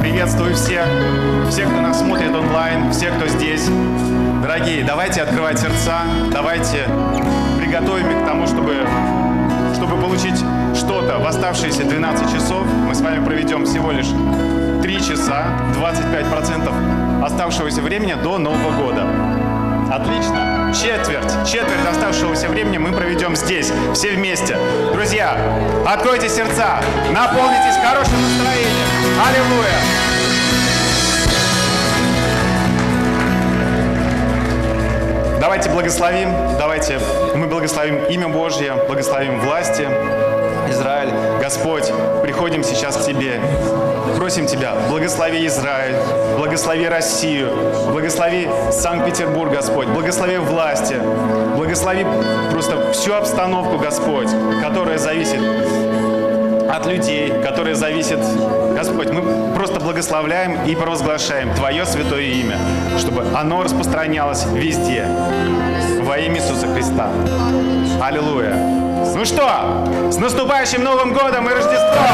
приветствую всех, всех, кто нас смотрит онлайн, всех, кто здесь. Дорогие, давайте открывать сердца, давайте приготовим их к тому, чтобы, чтобы получить что-то в оставшиеся 12 часов. Мы с вами проведем всего лишь 3 часа, 25% оставшегося времени до Нового года. Отлично. Четверть, четверть оставшегося времени мы проведем здесь, все вместе. Друзья, откройте сердца, наполнитесь хорошим настроением. Аллилуйя! Давайте благословим, давайте мы благословим имя Божье, благословим власти, Израиль. Господь, приходим сейчас к Тебе. Просим Тебя, благослови Израиль, благослови Россию, благослови Санкт-Петербург, Господь, благослови власти, благослови просто всю обстановку, Господь, которая зависит от людей, которая зависит, Господь, мы просто благословляем и провозглашаем Твое святое имя, чтобы оно распространялось везде во имя Иисуса Христа. Аллилуйя. Ну что, с наступающим Новым Годом и Рождеством!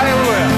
Аллилуйя!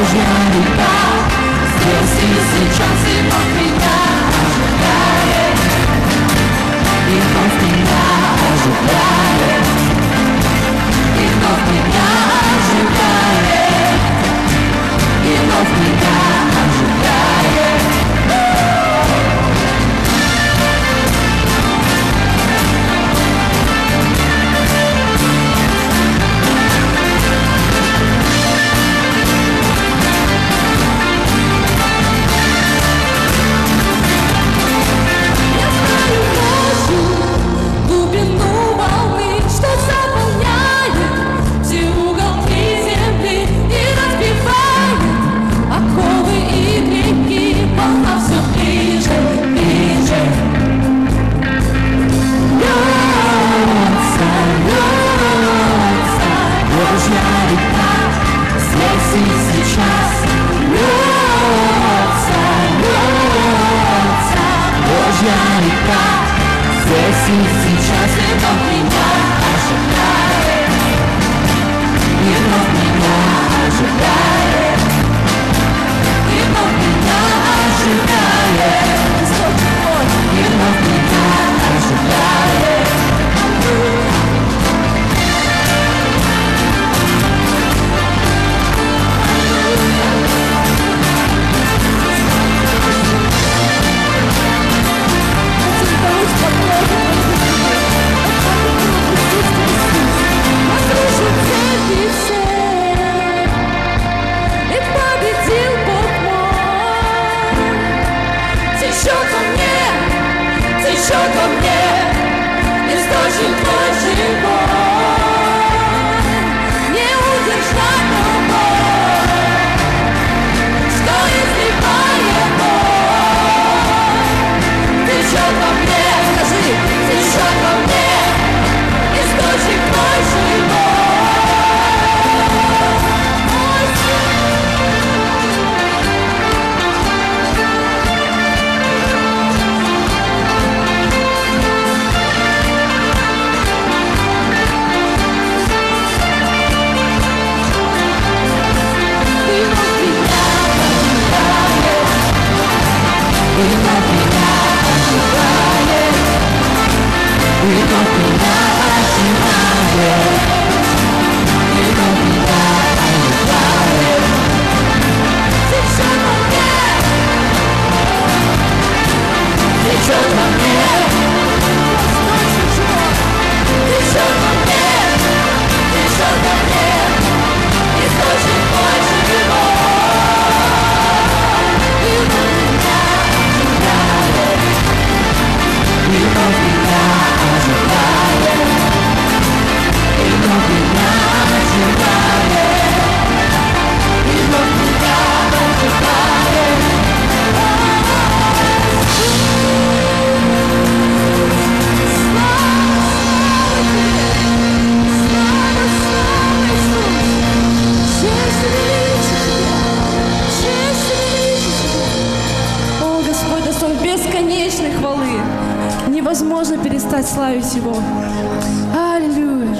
рожден душа Здесь и сейчас и навсегда Невозможно перестать славить Его. Аллилуйя.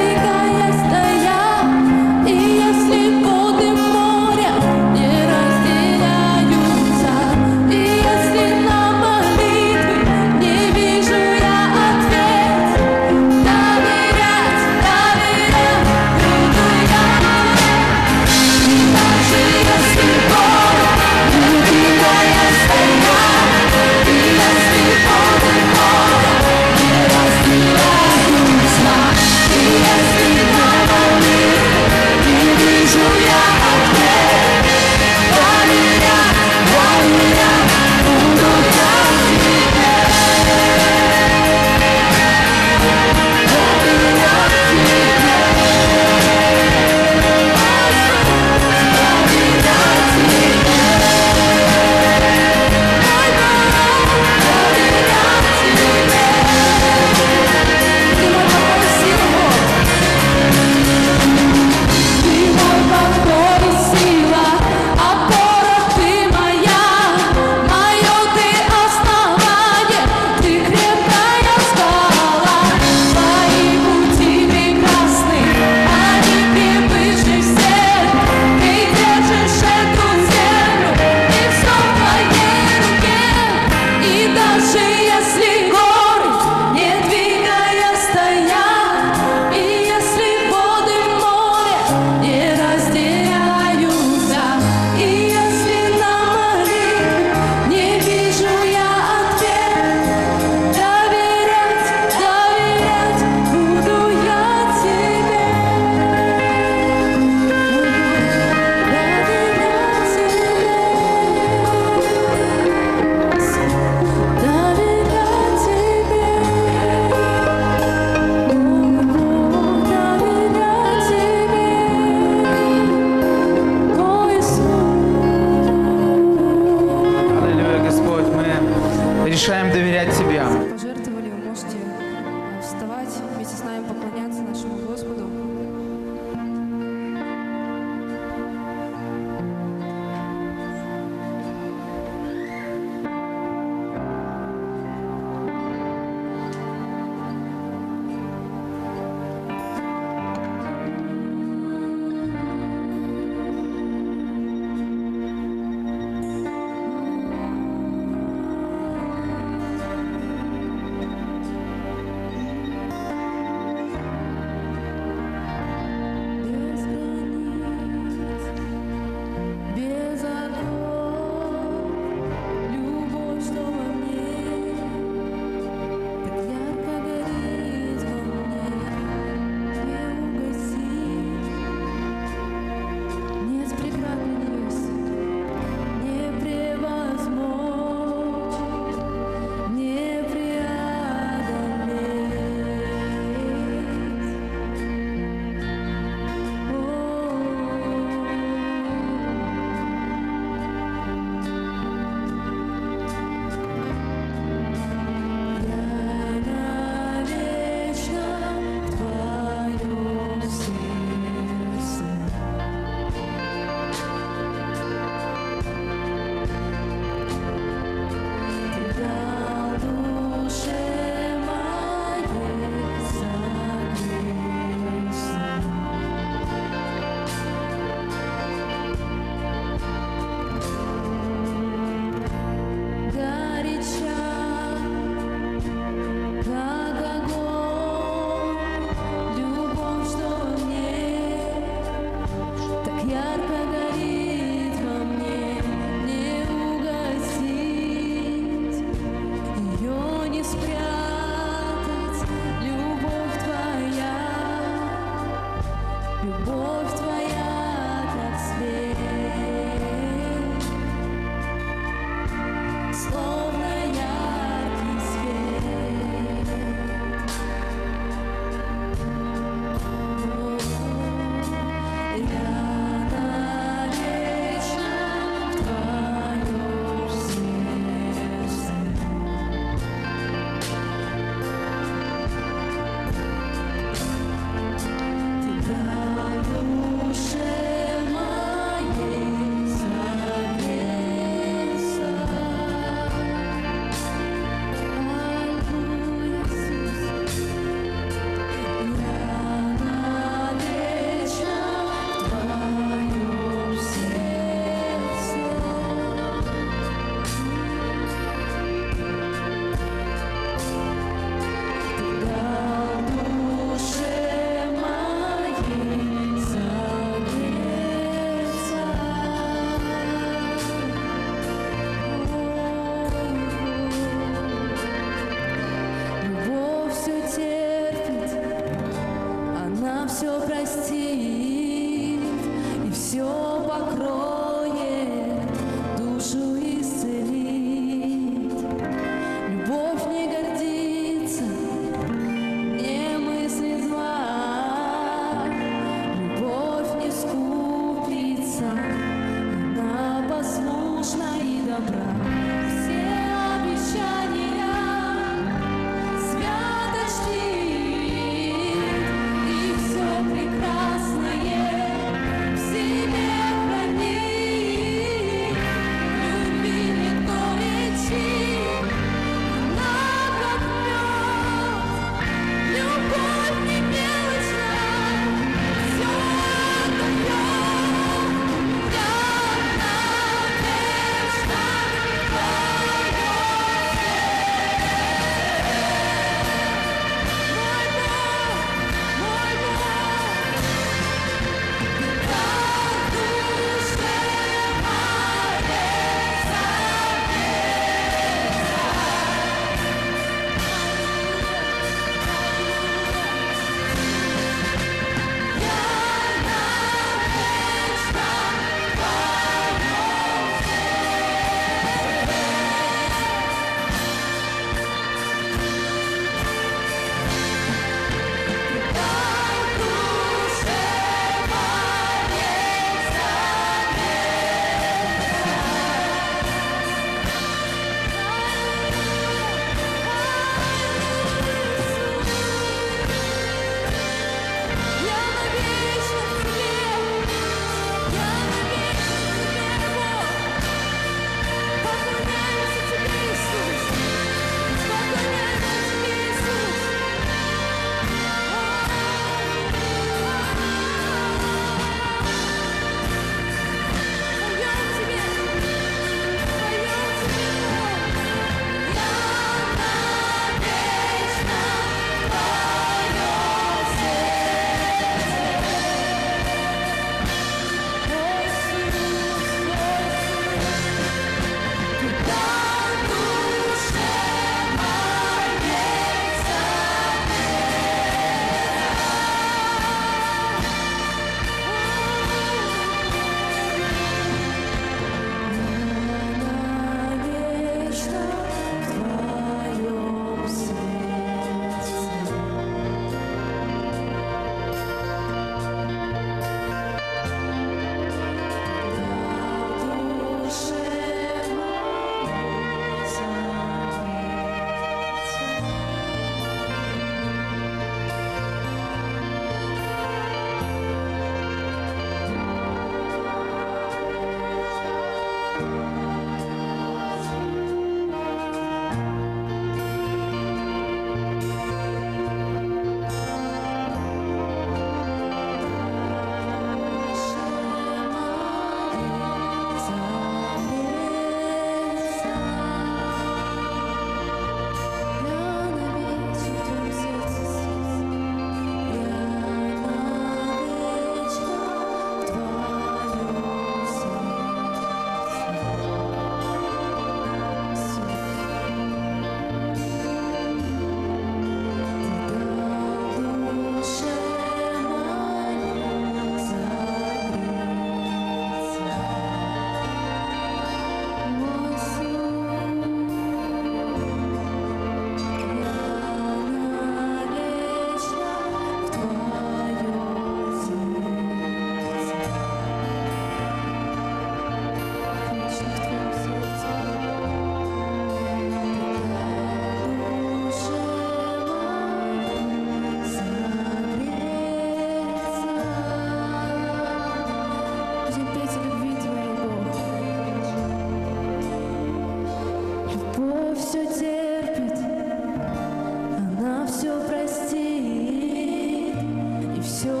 все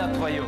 имя Твое.